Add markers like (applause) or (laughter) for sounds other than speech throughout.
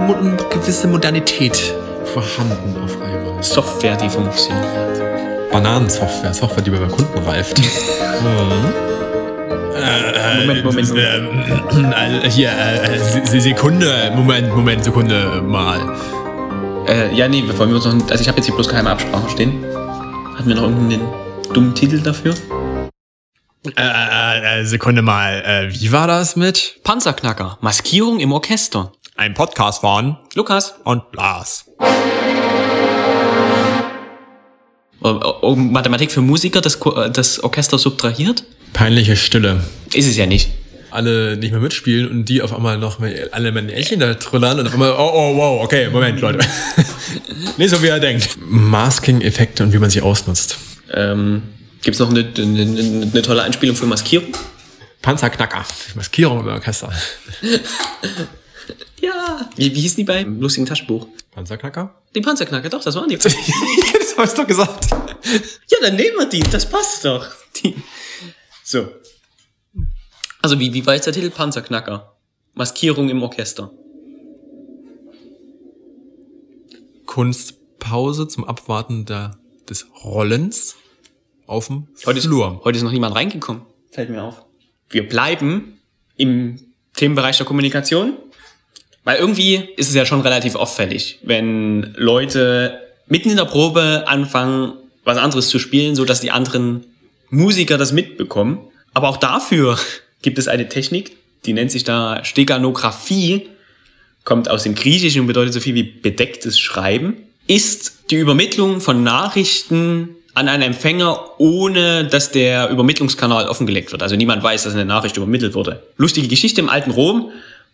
mo gewisse Modernität vorhanden auf einmal. Software, die funktioniert. Bananensoftware, Software, die bei Kunden reift. (laughs) Moment, Moment, Moment. Äh, hier, äh, Se- Sekunde, Moment, Moment, Sekunde mal. Äh, ja, nee, bevor wir uns noch. Also, ich habe jetzt hier bloß keine Absprache stehen. Hatten wir noch irgendeinen dummen Titel dafür? Äh, äh, äh, Sekunde mal, äh, wie war das mit? Panzerknacker. Maskierung im Orchester. Ein Podcast von Lukas. und Lars. Oh, oh, Mathematik für Musiker, das, äh, das Orchester subtrahiert? Peinliche Stille. Ist es ja nicht. Alle nicht mehr mitspielen und die auf einmal noch mal alle Männchen da trillern und auf einmal, oh, oh, wow, okay, Moment, Leute. (laughs) nicht so, wie er denkt. Masking-Effekte und wie man sie ausnutzt. Ähm, Gibt es noch eine, eine, eine, tolle Einspielung für Maskierung? Panzerknacker. Maskierung im Orchester. (laughs) Ja. Wie, wie hießen die beim lustigen Taschenbuch? Panzerknacker? Die Panzerknacker, doch, das waren die. (laughs) das hast du doch gesagt. Ja, dann nehmen wir die. Das passt doch. Die. So. Also, wie, wie war jetzt der Titel? Panzerknacker. Maskierung im Orchester. Kunstpause zum Abwarten der, des Rollens auf dem Heute ist, Flur. heute ist noch niemand reingekommen. Fällt mir auf. Wir bleiben im Themenbereich der Kommunikation. Weil irgendwie ist es ja schon relativ auffällig, wenn Leute mitten in der Probe anfangen, was anderes zu spielen, so dass die anderen Musiker das mitbekommen. Aber auch dafür (laughs) gibt es eine Technik, die nennt sich da Steganographie, kommt aus dem Griechischen und bedeutet so viel wie bedecktes Schreiben, ist die Übermittlung von Nachrichten an einen Empfänger, ohne dass der Übermittlungskanal offengelegt wird. Also niemand weiß, dass eine Nachricht übermittelt wurde. Lustige Geschichte im alten Rom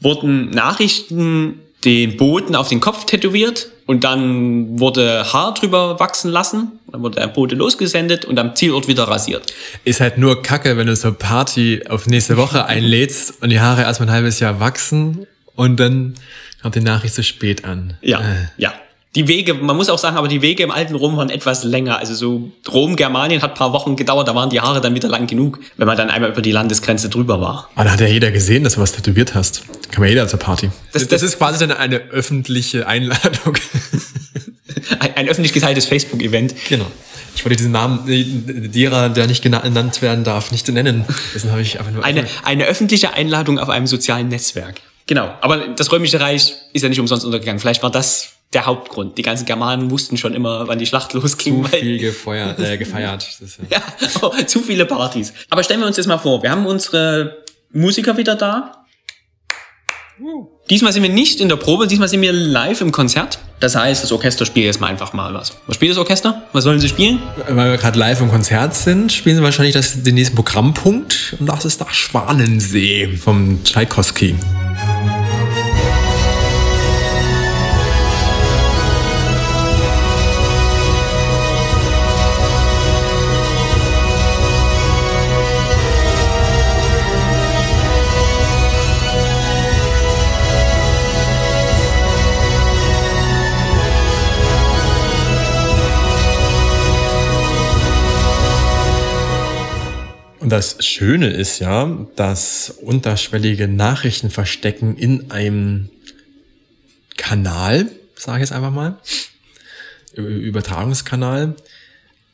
wurden Nachrichten den Boten auf den Kopf tätowiert und dann wurde Haar drüber wachsen lassen, dann wurde der Bote losgesendet und am Zielort wieder rasiert. Ist halt nur kacke, wenn du so Party auf nächste Woche (laughs) einlädst und die Haare erstmal ein halbes Jahr wachsen und dann kommt die Nachricht so spät an. Ja, Äh. ja. Die Wege, man muss auch sagen, aber die Wege im alten Rom waren etwas länger. Also so Rom, Germanien hat paar Wochen gedauert, da waren die Haare dann wieder lang genug, wenn man dann einmal über die Landesgrenze drüber war. Aber da hat ja jeder gesehen, dass du was tätowiert hast. Kann man jeder zur Party. Das, Das- das, ist quasi dann eine öffentliche Einladung. (laughs) Ein, ein öffentlich geteiltes Facebook-Event. genau. Ich wollte diesen Namen derer, der nicht gena- genannt werden darf, nicht nennen. Deswegen habe ich einfach nur Eine, eine öffentliche Einladung auf einem sozialen Netzwerk. Genau. Aber das Römische Reich ist ja nicht umsonst untergegangen. Vielleicht war das der Hauptgrund. Die ganzen Germanen wussten schon immer, wann die Schlacht (laughs) losging. zu weil- viel gefeuert, äh, gefeiert. Das ist, ja. (laughs) Ja, oh, zu viele Partys. Aber stellen wir uns das mal vor. Wir haben unsere Musiker wieder da. Diesmal sind wir nicht in der Probe, diesmal sind wir live im Konzert. Das heißt, das Orchester spielt jetzt mal einfach mal was. Was spielt das Orchester? Was sollen sie spielen? Weil wir gerade live im Konzert sind, spielen sie wahrscheinlich das, den nächsten Programmpunkt. Und das ist der Schwanensee vom Tchaikovsky. Und das Schöne ist ja, dass unterschwellige Nachrichten verstecken in einem Kanal, sage ich jetzt einfach mal, Übertragungskanal,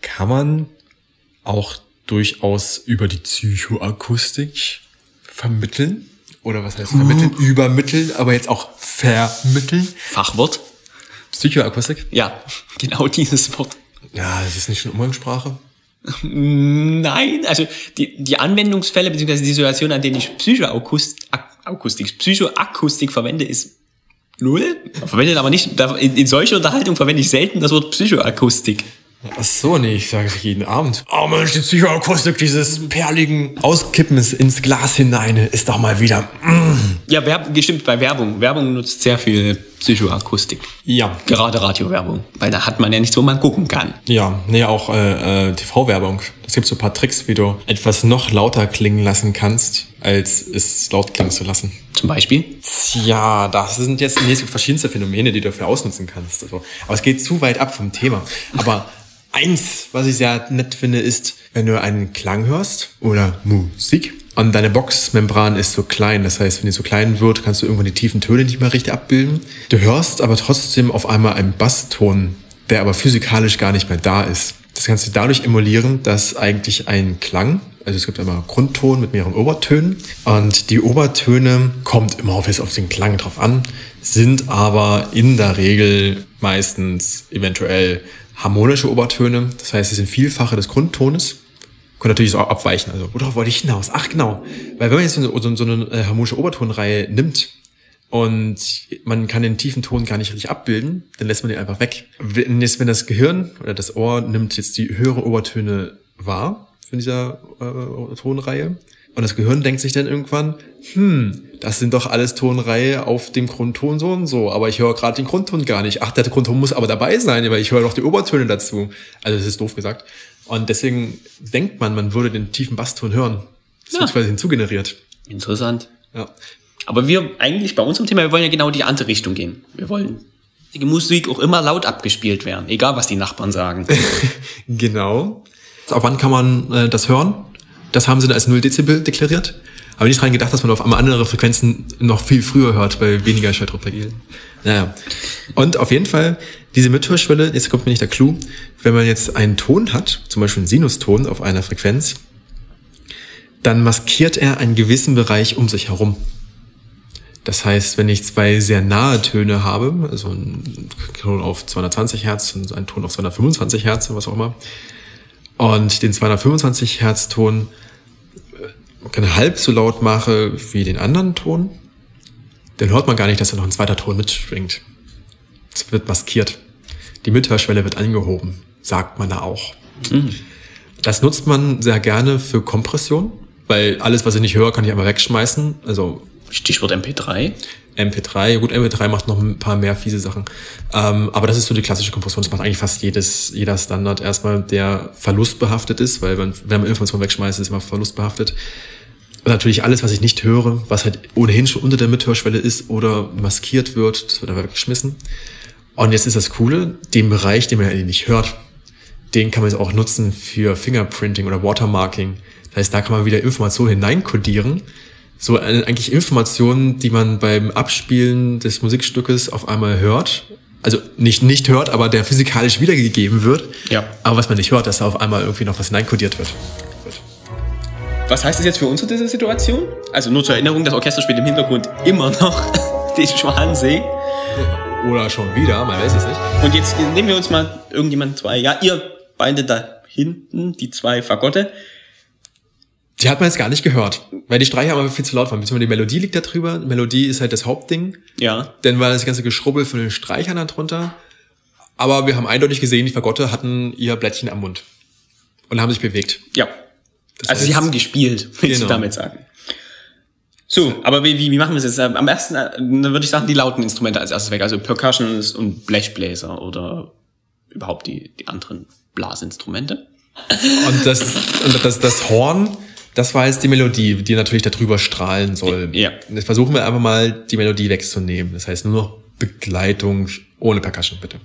kann man auch durchaus über die Psychoakustik vermitteln. Oder was heißt vermitteln? Übermitteln, aber jetzt auch vermitteln. Fachwort? Psychoakustik? Ja, (laughs) genau dieses Wort. Ja, das ist nicht schon Umgangssprache. (laughs) Nein, also die, die Anwendungsfälle bzw. die Situation, an denen ich Psychoakustik, Akustik, Psychoakustik verwende, ist null. Verwendet aber nicht, in, in solcher Unterhaltung verwende ich selten das Wort Psychoakustik. Ach so, nee, ich sage es jeden Abend. Oh Mensch, die Psychoakustik dieses perligen Auskippens ins Glas hinein ist doch mal wieder. Mm. Ja, Werb, stimmt, bei Werbung. Werbung nutzt sehr viel Psychoakustik. Ja, Gerade Radiowerbung. Weil da hat man ja nichts, wo man gucken kann. ja, nee, auch äh, äh, TV-Werbung. Es gibt so ein paar Tricks, wie du etwas noch lauter klingen lassen kannst, als es laut klingen zu lassen. Zum Beispiel. Ja, das sind jetzt nee, es gibt verschiedenste Phänomene, die du dafür ausnutzen kannst. Also, aber es geht zu weit ab vom Thema. Aber eins, was ich sehr nett finde, ist, wenn du einen Klang hörst oder Musik Und deine Boxmembran ist so klein. Das heißt, wenn die so klein wird, kannst du irgendwann die tiefen Töne nicht mehr richtig abbilden. Du hörst aber trotzdem auf einmal einen Basston, der aber physikalisch gar nicht mehr da ist. Das kannst du dadurch emulieren, dass eigentlich ein Klang, also es gibt immer Grundton mit mehreren Obertönen und die Obertöne kommt immer auf, auf den Klang drauf an, sind aber in der Regel meistens eventuell harmonische Obertöne. Das heißt, sie sind Vielfache des Grundtones. Können natürlich so abweichen. Also, worauf wollte ich hinaus? Ach, genau. Weil wenn man jetzt so eine, so eine äh, harmonische Obertonreihe nimmt und man kann den tiefen Ton gar nicht richtig abbilden, dann lässt man den einfach weg. Wenn, jetzt, wenn das Gehirn oder das Ohr nimmt jetzt die höhere Obertöne wahr von dieser äh, Tonreihe und das Gehirn denkt sich dann irgendwann, hm, das sind doch alles Tonreihe auf dem Grundton so und so, aber ich höre gerade den Grundton gar nicht. Ach, der Grundton muss aber dabei sein, weil ich höre doch die Obertöne dazu. Also das ist doof gesagt. Und deswegen denkt man, man würde den tiefen Basston hören. Das Ja. wird quasi hinzugeneriert. Interessant. Ja. Aber wir eigentlich bei unserem Thema, wir wollen ja genau die andere Richtung gehen. Wir wollen die Musik auch immer laut abgespielt werden, egal was die Nachbarn sagen. (laughs) Genau. Auf wann kann man äh, das hören? Das haben sie als 0 Dezibel deklariert. Aber nicht dran gedacht, dass man auf einmal andere Frequenzen noch viel früher hört, bei weniger Schalldruckpegel. Naja. Und auf jeden Fall, diese Mithörschwelle, jetzt kommt mir nicht der Clou, wenn man jetzt einen Ton hat, zum Beispiel einen Sinuston auf einer Frequenz, dann maskiert er einen gewissen Bereich um sich herum. Das heißt, wenn ich zwei sehr nahe Töne habe, also einen Ton auf 220 Hertz und einen Ton auf 225 Hertz, was auch immer, und den 225 Hertz Ton äh, halb so laut mache wie den anderen Ton, dann hört man gar nicht, dass da noch ein zweiter Ton mitschwingt. Es wird maskiert. Die Mithörschwelle wird angehoben, sagt man da auch. Das nutzt man sehr gerne für Kompression, weil alles, was ich nicht höre, kann ich einfach wegschmeißen. Also Stichwort MP3. MP3, gut, MP3 macht noch ein paar mehr fiese Sachen. Ähm, aber das ist so die klassische Kompression. Das macht eigentlich fast jedes, jeder Standard erstmal, der verlustbehaftet ist, weil man, wenn man Informationen wegschmeißt, ist immer verlustbehaftet. Und natürlich alles, was ich nicht höre, was halt ohnehin schon unter der Mithörschwelle ist oder maskiert wird, das wird aber weggeschmissen. Und jetzt ist das Coole, den Bereich, den man ja nicht hört, den kann man jetzt auch nutzen für Fingerprinting oder Watermarking. Das heißt, da kann man wieder Informationen hineinkodieren. So äh, eigentlich Informationen, die man beim Abspielen des Musikstückes auf einmal hört. Also nicht, nicht hört, aber der physikalisch wiedergegeben wird. Ja. Aber was man nicht hört, dass da auf einmal irgendwie noch was hineinkodiert wird. Was heißt das jetzt für uns in dieser Situation? Also nur zur Erinnerung, das Orchester spielt im Hintergrund immer noch (laughs) den Schwansee. Oder schon wieder, man weiß es nicht. Und jetzt nehmen wir uns mal irgendjemand zwei, ja, ihr beide da hinten, die zwei Fagotte. Die hat man jetzt gar nicht gehört, weil die Streicher aber viel zu laut waren. Beziehungsweise die Melodie liegt da drüber. Die Melodie ist halt das Hauptding. Ja. Dann war das ganze Geschrubbel von den Streichern da drunter. Aber wir haben eindeutig gesehen, die Fagotte hatten ihr Blättchen am Mund. Und haben sich bewegt. Ja. Das also heißt- sie haben gespielt, willst du Genau. damit sagen. So, aber wie, wie, wie machen wir es jetzt? Am ersten, äh, dann würde ich sagen, die lauten Instrumente als erstes weg. Also Percussions und Blechbläser oder überhaupt die, die anderen Blasinstrumente. Und das, und das, das Horn, das war jetzt die Melodie, die natürlich da drüber strahlen soll. Ja. Jetzt versuchen wir einfach mal, die Melodie wegzunehmen. Das heißt nur noch Begleitung ohne Percussion, bitte.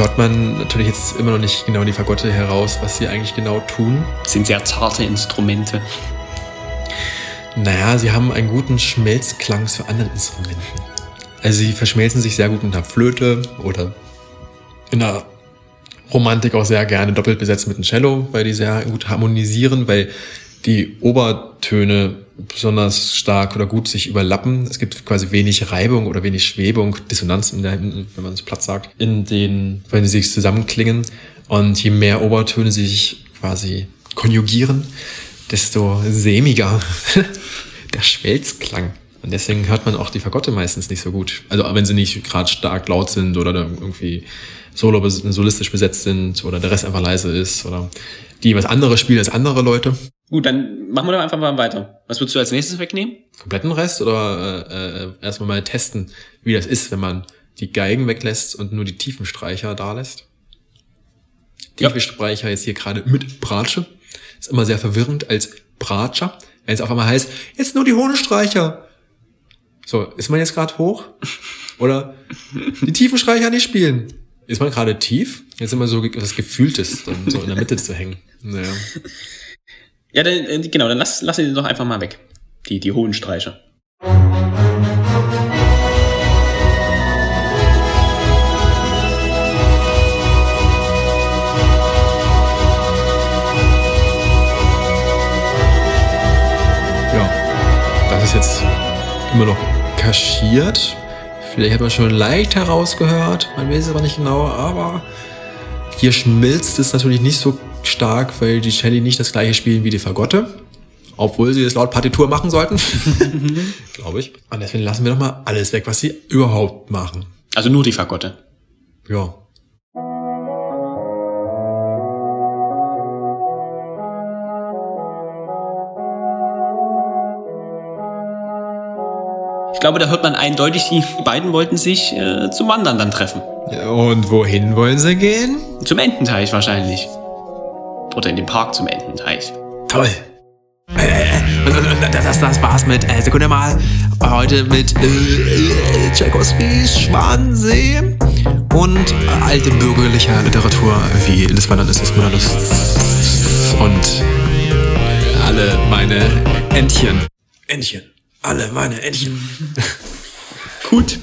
Hört man natürlich jetzt immer noch nicht genau die Fagotte heraus, was sie eigentlich genau tun. Das sind sehr zarte Instrumente. Naja, sie haben einen guten Schmelzklang zu anderen Instrumenten. Also sie verschmelzen sich sehr gut mit einer Flöte oder in der Romantik auch sehr gerne doppelt besetzt mit einem Cello, weil die sehr gut harmonisieren, weil die Obertöne besonders stark oder gut sich überlappen. Es gibt quasi wenig Reibung oder wenig Schwebung, Dissonanz, der, wenn man es platt sagt, in den, wenn sie sich zusammenklingen. Und je mehr Obertöne sich quasi konjugieren, desto sämiger (laughs) der Schmelzklang. Und deswegen hört man auch die Fagotte meistens nicht so gut. Also wenn sie nicht gerade stark laut sind oder irgendwie solo solistisch besetzt sind oder der Rest einfach leise ist oder die was anderes spielen als andere Leute. Gut, dann machen wir doch einfach mal weiter. Was würdest du als nächstes wegnehmen? Kompletten Rest oder äh, äh, erstmal mal testen, wie das ist, wenn man die Geigen weglässt und nur die tiefen Streicher da lässt. Tiefe Ja. Streicher jetzt hier gerade mit Bratsche. Ist immer sehr verwirrend als Bratscher, wenn es auf einmal heißt, jetzt nur die hohen Streicher. So, ist man jetzt gerade hoch? Oder die tiefen Streicher nicht spielen. Ist man gerade tief? Jetzt immer so was Gefühltes, dann so in der Mitte zu hängen. Naja. Ja, dann, äh, genau, dann lass, lass ihn doch einfach mal weg. Die, die hohen Streicher. Ja, das ist jetzt immer noch kaschiert. Vielleicht hat man schon leicht herausgehört, man weiß es aber nicht genau, aber hier schmilzt es natürlich nicht so stark, weil die Celli nicht das gleiche spielen wie die Fagotte. Obwohl sie das laut Partitur machen sollten. (laughs) Glaube ich. Und deswegen lassen wir doch mal alles weg, was sie überhaupt machen. Also nur die Fagotte. Ja. Ich glaube, da hört man eindeutig, die beiden wollten sich äh, zum Wandern dann treffen. Und wohin wollen sie gehen? Zum Ententeich wahrscheinlich. Oder in den Park zum Ententeich. Toll. Äh, äh, und, und, das, das war's mit, äh, Sekunde mal, heute mit äh, äh, Tchaikovskys Schwansee und äh, alte bürgerlicher Literatur wie des Mördes und alle meine Entchen. Entchen. Alle meine Entchen. (laughs) Gut.